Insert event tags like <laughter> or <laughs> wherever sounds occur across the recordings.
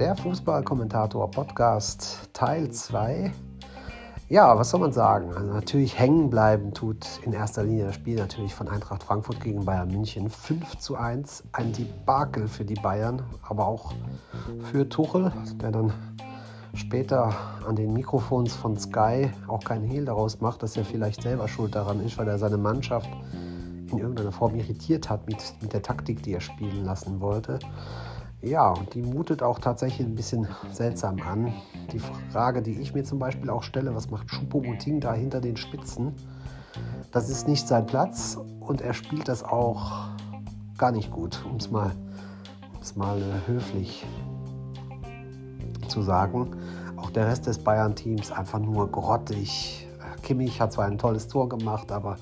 der Fußballkommentator-Podcast Teil 2. Ja, was soll man sagen? Also natürlich hängen bleiben tut in erster Linie das Spiel natürlich von Eintracht Frankfurt gegen Bayern München. 5 zu 1, ein Debakel für die Bayern, aber auch für Tuchel, der dann später an den Mikrofons von Sky auch keinen Hehl daraus macht, dass er vielleicht selber schuld daran ist, weil er seine Mannschaft in irgendeiner Form irritiert hat mit, mit der Taktik, die er spielen lassen wollte. Ja, die mutet auch tatsächlich ein bisschen seltsam an. Die Frage, die ich mir zum Beispiel auch stelle, was macht Choupo-Moting da hinter den Spitzen? Das ist nicht sein Platz und er spielt das auch gar nicht gut, um es mal, um's mal äh, höflich zu sagen. Auch der Rest des Bayern-Teams einfach nur grottig. Kimmich hat zwar ein tolles Tor gemacht, aber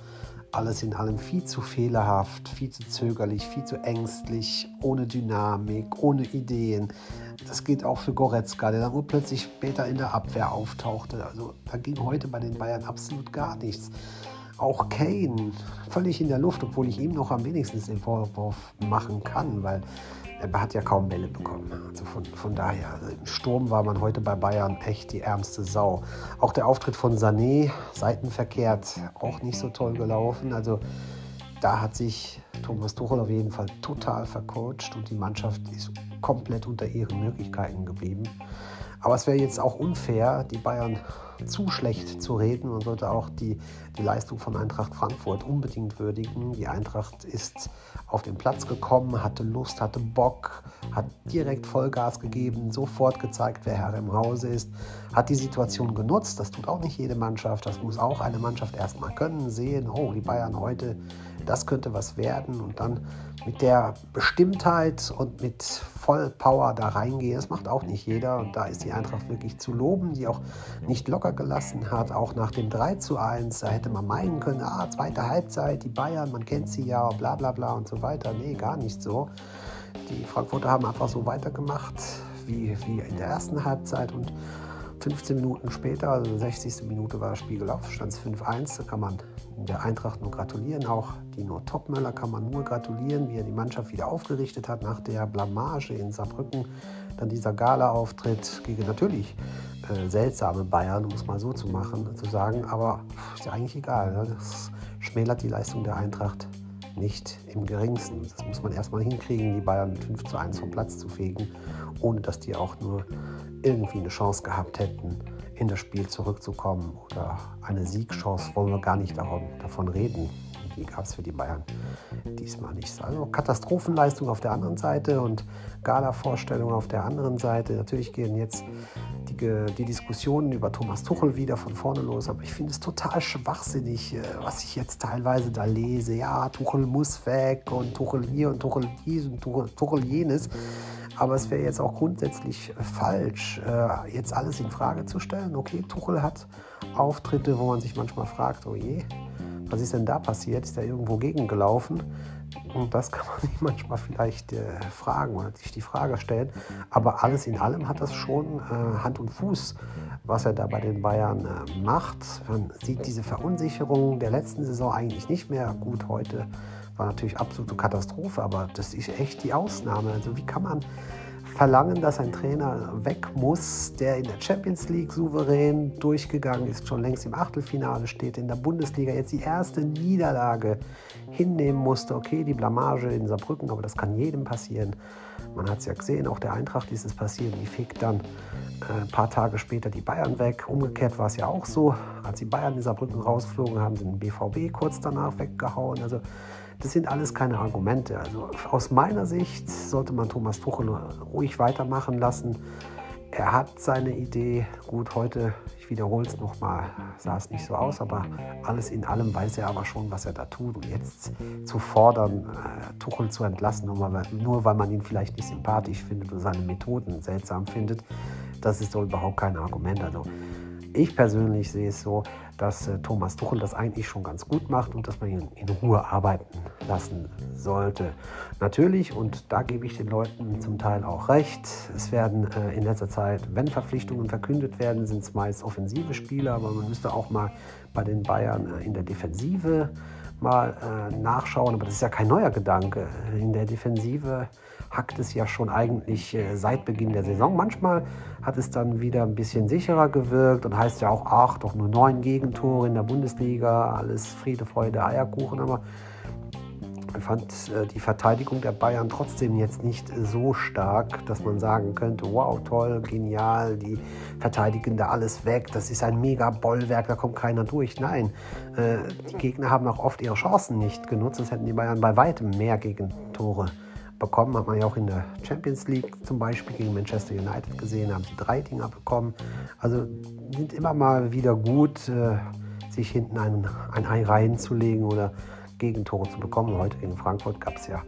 alles in allem viel zu fehlerhaft, viel zu zögerlich, viel zu ängstlich, ohne Dynamik, ohne Ideen. Das gilt auch für Goretzka, der dann plötzlich später in der Abwehr auftauchte. Also da ging heute bei den Bayern absolut gar nichts. Auch Kane, völlig in der Luft, obwohl ich ihm noch am wenigsten den Vorwurf machen kann, weil er hat ja kaum Bälle bekommen. Also von, von daher, also im Sturm war man heute bei Bayern echt die ärmste Sau. Auch der Auftritt von Sané, seitenverkehrt, auch nicht so toll gelaufen. Also da hat sich Thomas Tuchel auf jeden Fall total vercoacht und die Mannschaft ist komplett unter ihren Möglichkeiten geblieben. Aber es wäre jetzt auch unfair, die Bayern zu schlecht zu reden und sollte auch die, die Leistung von Eintracht Frankfurt unbedingt würdigen. Die Eintracht ist auf den Platz gekommen, hatte Lust, hatte Bock, hat direkt Vollgas gegeben, sofort gezeigt, wer Herr im Hause ist, hat die Situation genutzt. Das tut auch nicht jede Mannschaft. Das muss auch eine Mannschaft erstmal können, sehen, oh, die Bayern heute das könnte was werden und dann mit der Bestimmtheit und mit Vollpower da reingehen, das macht auch nicht jeder und da ist die Eintracht wirklich zu loben, die auch nicht locker gelassen hat, auch nach dem 3 zu 1, da hätte man meinen können, ah, zweite Halbzeit, die Bayern, man kennt sie ja, bla bla bla und so weiter, nee, gar nicht so. Die Frankfurter haben einfach so weitergemacht wie, wie in der ersten Halbzeit und 15 Minuten später, also 60. Minute war das Spiel gelaufen, stand es 5-1. Da kann man der Eintracht nur gratulieren. Auch Dino Topmöller kann man nur gratulieren, wie er die Mannschaft wieder aufgerichtet hat nach der Blamage in Saarbrücken. Dann dieser Gala-Auftritt gegen natürlich äh, seltsame Bayern, um es mal so zu machen, zu sagen. Aber ist ja eigentlich egal. Ne? Das schmälert die Leistung der Eintracht nicht im geringsten. Das muss man erstmal hinkriegen, die Bayern mit 5 zu 1 vom Platz zu fegen, ohne dass die auch nur irgendwie eine Chance gehabt hätten, in das Spiel zurückzukommen oder eine Siegchance, wollen wir gar nicht davon reden. Die gab es für die Bayern diesmal nicht. Also Katastrophenleistung auf der anderen Seite und Gala-Vorstellung auf der anderen Seite. Natürlich gehen jetzt die, die, Diskussionen über Thomas Tuchel wieder von vorne los, aber ich finde es total schwachsinnig, äh, was ich jetzt teilweise da lese. Ja, Tuchel muss weg und Tuchel hier und Tuchel dies und Tuchel, Tuchel jenes. Aber es wäre jetzt auch grundsätzlich falsch, äh, jetzt alles in Frage zu stellen. Okay, Tuchel hat Auftritte, wo man sich manchmal fragt, oh je, was ist denn da passiert? Ist er irgendwo gegengelaufen? Und das kann man <laughs> sich manchmal vielleicht äh, fragen oder sich die Frage stellen. Aber alles in allem hat das schon äh, Hand und Fuß, was er da bei den Bayern äh, macht. Man sieht diese Verunsicherung der letzten Saison eigentlich nicht mehr. Gut, heute war natürlich absolute Katastrophe, aber das ist echt die Ausnahme. Also wie kann man verlangen, dass ein Trainer weg muss, der in der Champions League souverän durchgegangen ist, schon längst im Achtelfinale steht, in der Bundesliga jetzt die erste Niederlage hinnehmen musste. Okay, die Blamage in Saarbrücken, aber das kann jedem passieren. Man hat es ja gesehen, auch der Eintracht ist es passiert. Die fegt dann äh, ein paar Tage später die Bayern weg. Umgekehrt war es ja auch so. Als die Bayern in Saarbrücken rausflogen, haben sie den BVB kurz danach weggehauen. Also das sind alles keine Argumente. Also aus meiner Sicht sollte man Thomas Tuchel ruhig weitermachen lassen. Er hat seine Idee. Gut, heute, ich wiederhole es nochmal, sah es nicht so aus, aber alles in allem weiß er aber schon, was er da tut. Und jetzt zu fordern, äh, Tuchel zu entlassen, nur weil, man ihn vielleicht nicht sympathisch findet oder seine Methoden seltsam findet, das ist doch überhaupt kein Argument. Also ich persönlich sehe es so, dass äh, Thomas Tuchel das eigentlich schon ganz gut macht und dass man ihn in Ruhe arbeiten lassen sollte. Natürlich, und da gebe ich den Leuten zum Teil auch recht, es werden äh, in letzter Zeit, wenn Verpflichtungen verkündet werden, sind es meist offensive Spieler, aber man müsste auch mal bei den Bayern äh, in der Defensive mal äh, nachschauen. Aber das ist ja kein neuer Gedanke. In der Defensive hackt es ja schon eigentlich äh, seit Beginn der Saison. Manchmal hat es dann wieder ein bisschen sicherer gewirkt und heißt ja auch, ach, doch nur neun Gegentore in der Bundesliga, alles Friede, Freude, Eierkuchen. Aber fand äh, die Verteidigung der Bayern trotzdem jetzt nicht so stark, dass man sagen könnte, wow, toll, genial, die verteidigen da alles weg, das ist ein mega Bollwerk, da kommt keiner durch. Nein, äh, die Gegner haben auch oft ihre Chancen nicht genutzt, sonst hätten die Bayern bei weitem mehr Gegentore bekommen. Hat man ja auch in der Champions League zum Beispiel gegen Manchester United gesehen, haben sie drei Dinger bekommen. Also sind immer mal wieder gut, äh, sich hinten ein, ein Ei reinzulegen oder Gegentore zu bekommen. Heute gegen Frankfurt gab es ja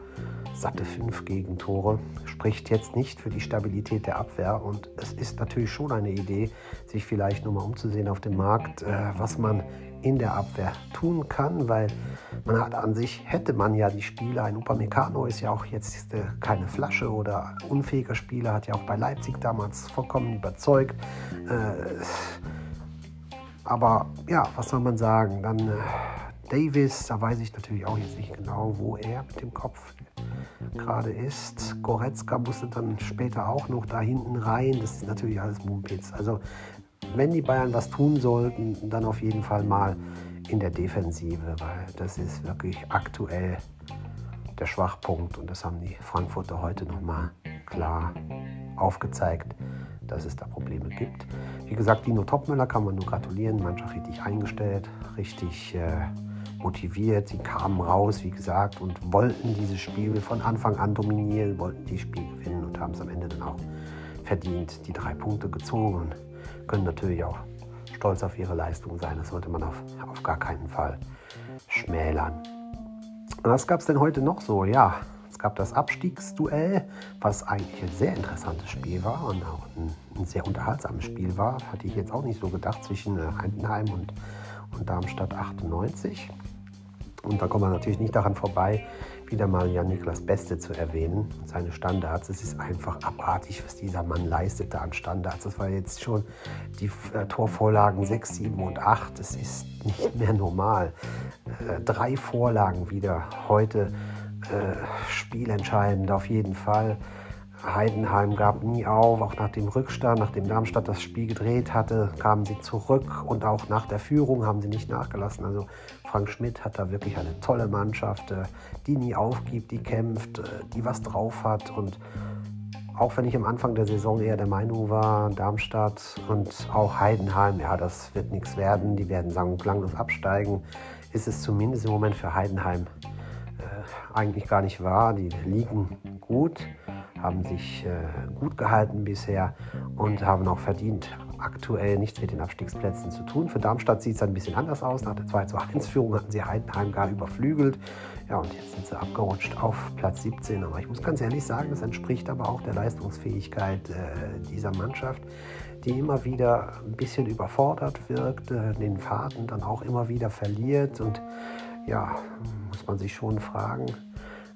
satte fünf Gegentore. Spricht jetzt nicht für die Stabilität der Abwehr und es ist natürlich schon eine Idee, sich vielleicht nochmal umzusehen auf dem Markt, äh, was man in der Abwehr tun kann, weil man hat an sich, hätte man ja die Spieler, ein Upamecano ist ja auch jetzt äh, keine Flasche oder unfähiger Spieler, hat ja auch bei Leipzig damals vollkommen überzeugt. Äh, aber ja, was soll man sagen, dann Davis, da weiß ich natürlich auch jetzt nicht genau, wo er mit dem Kopf gerade ist. Goretzka musste dann später auch noch da hinten rein. Das ist natürlich alles Mumpitz. Also wenn die Bayern was tun sollten, dann auf jeden Fall mal in der Defensive, weil das ist wirklich aktuell der Schwachpunkt und das haben die Frankfurter heute nochmal klar aufgezeigt, dass es da Probleme gibt. Wie gesagt, Dino Topmüller kann man nur gratulieren, Mannschaft richtig eingestellt, richtig äh, motiviert. Sie kamen raus, wie gesagt, und wollten dieses Spiel von Anfang an dominieren, wollten die Spiel gewinnen und haben es am Ende dann auch verdient, die drei Punkte gezogen und können natürlich auch stolz auf ihre Leistung sein. Das sollte man auf, auf gar keinen Fall schmälern. Und was gab es denn heute noch so? Ja, es gab das Abstiegsduell, was eigentlich ein sehr interessantes Spiel war und auch ein, ein sehr unterhaltsames Spiel war. Hatte ich jetzt auch nicht so gedacht zwischen Heidenheim und, und Darmstadt 98. Und da kommt man natürlich nicht daran vorbei, wieder mal Jan-Niklas Beste zu erwähnen. Seine Standards, es ist einfach abartig, was dieser Mann leistete an Standards. Das war jetzt schon die äh, Torvorlagen 6, 7 und 8. Das ist nicht mehr normal. Äh, drei Vorlagen wieder heute. Äh, spielentscheidend auf jeden Fall. Heidenheim gab nie auf, auch nach dem Rückstand, nachdem Darmstadt das Spiel gedreht hatte, kamen sie zurück. Und auch nach der Führung haben sie nicht nachgelassen. Also Frank Schmidt hat da wirklich eine tolle Mannschaft, äh, die nie aufgibt, die kämpft, äh, die was drauf hat. Und auch wenn ich am Anfang der Saison eher der Meinung war, Darmstadt und auch Heidenheim, ja, das wird nichts werden, die werden sagen klanglos absteigen, ist es zumindest im Moment für Heidenheim eigentlich gar nicht wahr. Die liegen gut haben sich äh, gut gehalten bisher und haben auch verdient, aktuell nichts mit den Abstiegsplätzen zu tun. Für Darmstadt sieht es ein bisschen anders aus. Nach der 2 1 Führung hatten sie Heidenheim gar überflügelt. Ja, und jetzt sind sie abgerutscht auf Platz 17. Aber ich muss ganz ehrlich sagen, das entspricht aber auch der Leistungsfähigkeit äh, dieser Mannschaft, die immer wieder ein bisschen überfordert wirkt, äh, den Faden dann auch immer wieder verliert. Und ja, muss man sich schon fragen,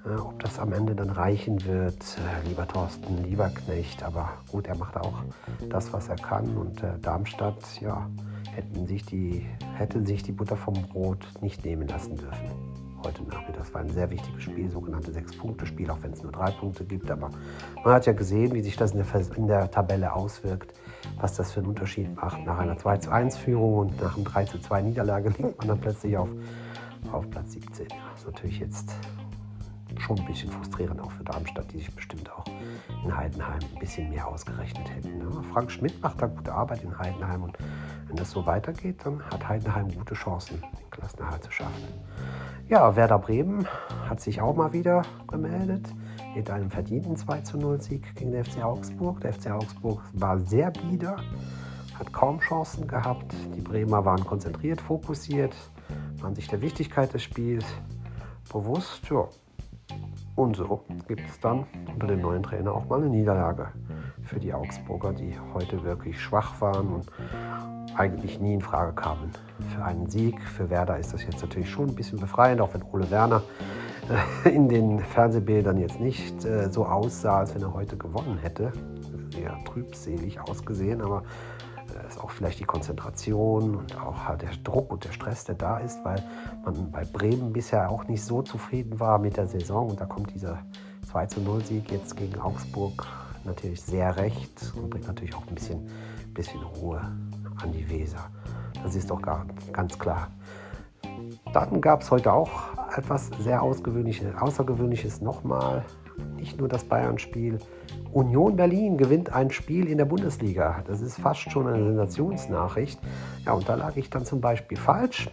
äh, ob das am Ende dann reichen wird, äh, lieber Thorsten, lieber Knecht. Aber gut, er macht auch das, was er kann. Und äh, Darmstadt, ja, hätten sich die, hätte sich die Butter vom Brot nicht nehmen lassen dürfen. Heute Nachmittag. Das war ein sehr wichtiges Spiel, sogenannte Sechs-Punkte-Spiel, auch wenn es nur drei Punkte gibt. Aber man hat ja gesehen, wie sich das in der, in der Tabelle auswirkt, was das für einen Unterschied macht. Nach einer 2-1-Führung und nach einer 3-2-Niederlage <laughs> liegt man dann plötzlich auf, auf Platz 17. Ja, ist natürlich jetzt schon ein bisschen frustrierend auch für Darmstadt, die sich bestimmt auch in Heidenheim ein bisschen mehr ausgerechnet hätten. Frank Schmidt macht da gute Arbeit in Heidenheim und wenn das so weitergeht, dann hat Heidenheim gute Chancen, den Klassenerhalt zu schaffen. Ja, Werder Bremen hat sich auch mal wieder gemeldet mit einem verdienten 2 0 Sieg gegen den FC Augsburg. Der FC Augsburg war sehr bieder, hat kaum Chancen gehabt. Die Bremer waren konzentriert, fokussiert, waren sich der Wichtigkeit des Spiels bewusst. Ja, und so gibt es dann unter dem neuen Trainer auch mal eine Niederlage für die Augsburger, die heute wirklich schwach waren und eigentlich nie in Frage kamen für einen Sieg. Für Werder ist das jetzt natürlich schon ein bisschen befreiend, auch wenn Ole Werner äh, in den Fernsehbildern jetzt nicht äh, so aussah, als wenn er heute gewonnen hätte. Sehr trübselig ausgesehen, aber äh, ist auch vielleicht die Konzentration und auch halt der Druck und der Stress, der da ist, weil man bei Bremen bisher auch nicht so zufrieden war mit der Saison. Und da kommt dieser 2 zu 0 Sieg jetzt gegen Augsburg natürlich sehr recht und bringt natürlich auch ein bisschen, bisschen Ruhe an die Weser. Das ist doch gar, ganz klar. Dann gab es heute auch etwas sehr Außergewöhnliches nochmal. Nicht nur das Bayern-Spiel. Union Berlin gewinnt ein Spiel in der Bundesliga. Das ist fast schon eine Sensationsnachricht. Ja, und da lag ich dann zum Beispiel falsch,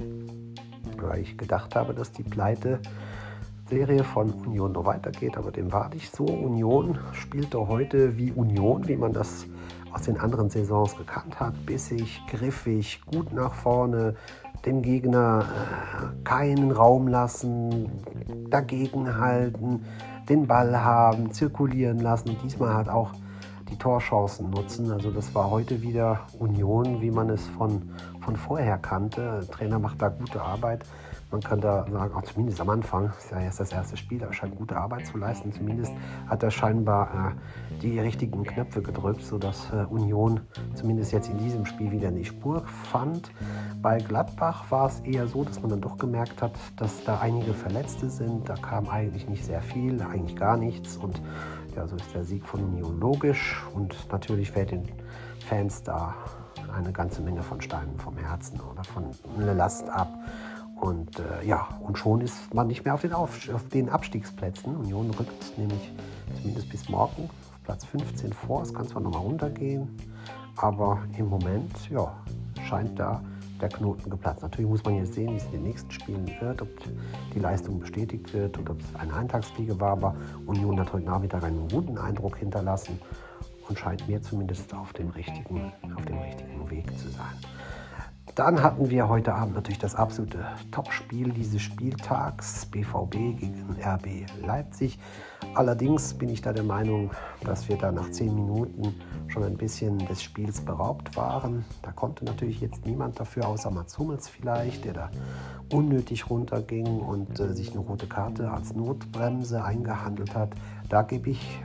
weil ich gedacht habe, dass die Pleite Serie von Union noch weitergeht, aber dem war nicht so. Union spielte heute wie Union, wie man das aus den anderen Saisons gekannt hat. Bissig, griffig, gut nach vorne, dem Gegner äh, keinen Raum lassen, dagegenhalten, den Ball haben, zirkulieren lassen. Diesmal hat auch die Torchancen nutzen. Also das war heute wieder Union, wie man es von, von vorher kannte. Der Trainer macht da gute Arbeit. Man kann da sagen, auch zumindest am Anfang, ist ja erst das erste Spiel, er scheint gute Arbeit zu leisten. Zumindest hat er scheinbar äh, die richtigen Knöpfe gedrückt, sodass äh, Union zumindest jetzt in diesem Spiel wieder in die Spur fand. Bei Gladbach war es eher so, dass man dann doch gemerkt hat, dass da einige Verletzte sind. Da kam eigentlich nicht sehr viel, eigentlich gar nichts. Und ja, so ist der Sieg von Union logisch. Und natürlich fällt den Fans da eine ganze Menge von Steinen vom Herzen oder von einer Last ab. Und äh, ja, und schon ist man nicht mehr auf den, auf, auf den Abstiegsplätzen. Union rückt nämlich zumindest bis morgen auf Platz 15 vor. Es kann zwar nochmal runtergehen, aber im Moment ja, scheint da der Knoten geplatzt. Natürlich muss man jetzt sehen, wie es in den nächsten Spielen wird, ob die Leistung bestätigt wird oder ob es eine Eintagsfliege war. Aber Union hat heute Nachmittag einen guten Eindruck hinterlassen und scheint mir zumindest auf dem richtigen, auf dem richtigen Weg zu sein. Dann hatten wir heute Abend natürlich das absolute Topspiel dieses Spieltags, BVB gegen RB Leipzig. Allerdings bin ich da der Meinung, dass wir da nach zehn Minuten schon ein bisschen des Spiels beraubt waren. Da konnte natürlich jetzt niemand dafür, außer Mats Hummels vielleicht, der da unnötig runterging und äh, sich eine rote Karte als Notbremse eingehandelt hat. Da gebe ich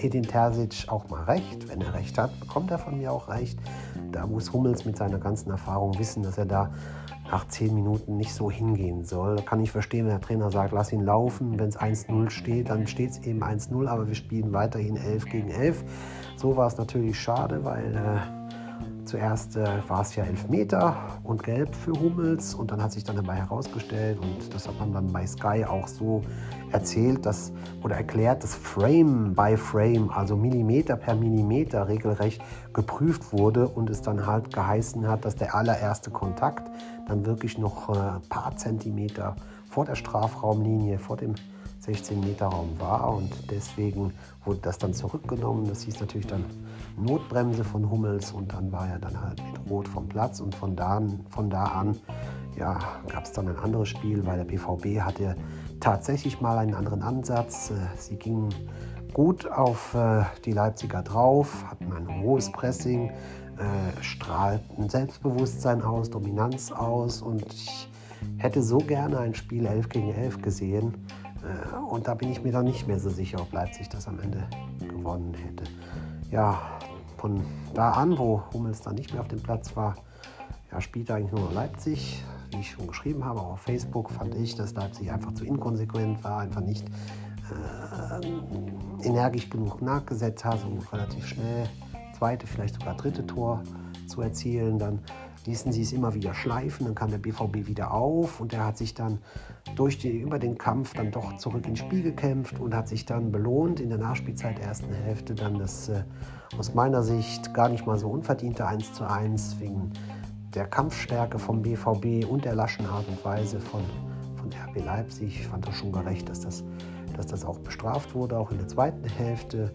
Edin Terzic auch mal recht. Wenn er recht hat, bekommt er von mir auch recht. Da muss Hummels mit seiner ganzen Erfahrung wissen, dass er da nach zehn Minuten nicht so hingehen soll. Kann ich verstehen, wenn der Trainer sagt, lass ihn laufen. Wenn es 1-0 steht, dann steht es eben 1-0, aber wir spielen weiterhin 11 gegen 11. So war es natürlich schade, weil äh, Zuerst äh, war es ja Elfmeter und Gelb für Hummels und dann hat sich dann dabei herausgestellt und das hat man dann bei Sky auch so erzählt dass, oder erklärt, dass Frame by Frame, also Millimeter per Millimeter regelrecht geprüft wurde und es dann halt geheißen hat, dass der allererste Kontakt dann wirklich noch ein äh, paar Zentimeter vor der Strafraumlinie, vor dem 16-Meter-Raum war und deswegen wurde das dann zurückgenommen. Das hieß natürlich dann Notbremse von Hummels und dann war er dann halt mit Rot vom Platz und von da, von da an ja, gab es dann ein anderes Spiel, weil der BVB hatte tatsächlich mal einen anderen Ansatz. Äh, sie gingen gut auf äh, die Leipziger drauf, hatten ein hohes Pressing, äh, strahlten Selbstbewusstsein aus, Dominanz aus und ich hätte so gerne ein Spiel 11 gegen 11 gesehen. Und da bin ich mir dann nicht mehr so sicher, ob Leipzig das am Ende gewonnen hätte. Ja, von da an, wo Hummels dann nicht mehr auf dem Platz war, ja, spielte eigentlich nur Leipzig. Wie ich schon geschrieben habe, auch auf Facebook fand ich, dass Leipzig einfach zu inkonsequent war, einfach nicht äh, energisch genug nachgesetzt hat, um relativ schnell zweite, vielleicht sogar dritte Tor zu erzielen. Dann ließen sie es immer wieder schleifen, dann kam der BVB wieder auf und er hat sich dann durch die, über den Kampf dann doch zurück ins Spiel gekämpft und hat sich dann belohnt in der Nachspielzeit der ersten Hälfte dann das äh, aus meiner Sicht gar nicht mal so unverdiente 1 zu 1 wegen der Kampfstärke vom BVB und der laschen Art und Weise von, von RB Leipzig. Ich fand das schon gerecht, dass das, dass das auch bestraft wurde, auch in der zweiten Hälfte.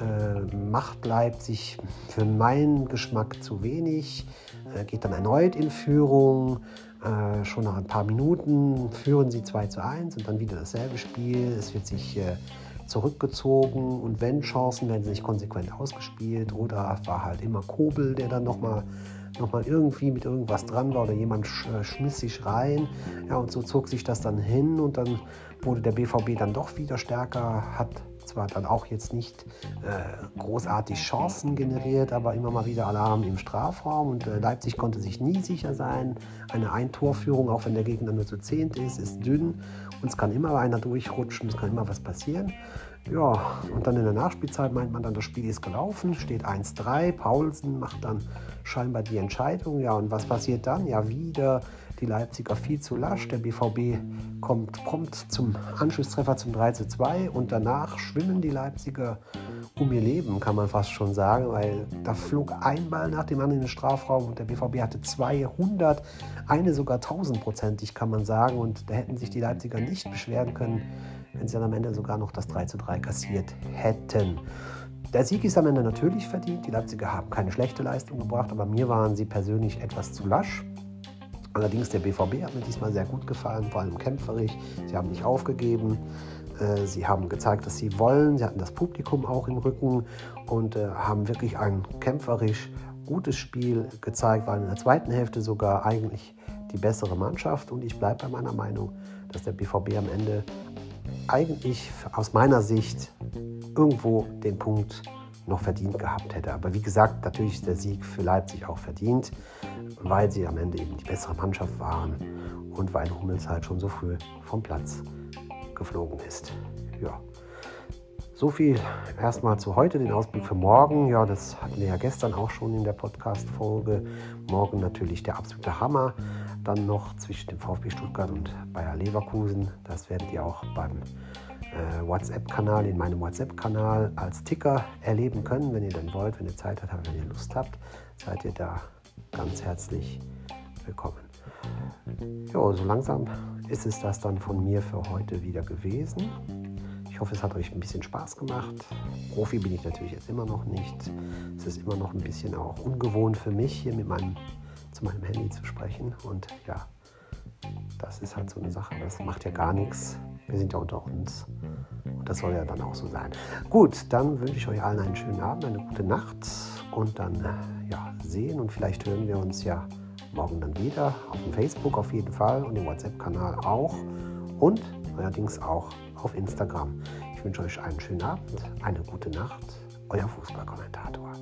Äh, macht Leipzig für meinen Geschmack zu wenig, äh, geht dann erneut in Führung. Äh, schon nach ein paar Minuten führen sie 2 zu 1 und dann wieder dasselbe Spiel. Es wird sich äh, zurückgezogen und wenn Chancen werden sie nicht konsequent ausgespielt oder war halt immer Kobel, der dann nochmal noch mal irgendwie mit irgendwas dran war oder jemand sch äh, schmiss sich rein. Ja, und so zog sich das dann hin und dann wurde der BVB dann doch wieder stärker, hat zwar dann auch jetzt nicht äh, großartig Chancen generiert, aber immer mal wieder Alarm im Strafraum und äh, Leipzig konnte sich nie sicher sein. Eine Eintorführung, auch wenn der Gegner nur zu zehnt ist, ist dünn und es kann immer einer durchrutschen, es kann immer was passieren. Ja, und dann in der Nachspielzeit meint man dann, das Spiel ist gelaufen, steht 1-3. Paulsen macht dann scheinbar die Entscheidung. Ja, und was passiert dann? Ja, wieder die Leipziger viel zu lasch. Der BVB kommt prompt zum Anschlusstreffer zum 3-2 und danach schwimmen die Leipziger um ihr Leben, kann man fast schon sagen, weil da flog ein Ball nach dem anderen in den Strafraum und der BVB hatte 200, eine sogar tausendprozentig, kann man sagen. Und da hätten sich die Leipziger nicht beschweren können, wenn sie dann am Ende sogar noch das 3 zu 3 kassiert hätten. Der Sieg ist am Ende natürlich verdient. Die Leipziger haben keine schlechte Leistung gebracht, aber mir waren sie persönlich etwas zu lasch. Allerdings der BVB hat mir diesmal sehr gut gefallen, vor allem kämpferisch. Sie haben nicht aufgegeben. Äh, sie haben gezeigt, dass sie wollen. Sie hatten das Publikum auch im Rücken und äh, haben wirklich ein kämpferisch gutes Spiel gezeigt, waren in der zweiten Hälfte sogar eigentlich die bessere Mannschaft. Und ich bleibe bei meiner Meinung, dass der BVB am Ende eigentlich aus meiner Sicht irgendwo den Punkt noch verdient gehabt hätte. Aber wie gesagt, natürlich ist der Sieg für Leipzig auch verdient, weil sie am Ende eben die bessere Mannschaft waren und weil Hummels halt schon so früh vom Platz geflogen ist. Ja. So viel erstmal zu heute, den Ausblick für morgen. Ja, das hatten wir ja gestern auch schon in der Podcast-Folge. Morgen natürlich der absolute Hammer. Dann noch zwischen dem VfB Stuttgart und Bayer Leverkusen. Das werdet ihr auch beim WhatsApp-Kanal, in meinem WhatsApp-Kanal als Ticker erleben können, wenn ihr denn wollt, wenn ihr Zeit habt, wenn ihr Lust habt, seid ihr da ganz herzlich willkommen. Ja, so langsam ist es das dann von mir für heute wieder gewesen. Ich hoffe, es hat euch ein bisschen Spaß gemacht. Profi bin ich natürlich jetzt immer noch nicht. Es ist immer noch ein bisschen auch ungewohnt für mich, hier mit meinem, zu meinem Handy zu sprechen. Und ja, das ist halt so eine Sache. Das macht ja gar nichts. Wir sind ja unter uns. Und das soll ja dann auch so sein. Gut, dann wünsche ich euch allen einen schönen Abend, eine gute Nacht. Und dann ja, sehen und vielleicht hören wir uns ja morgen dann wieder. Auf dem Facebook auf jeden Fall und im WhatsApp-Kanal auch. Und allerdings auch auf Instagram. Ich wünsche euch einen schönen Abend, eine gute Nacht. Euer Fußballkommentator.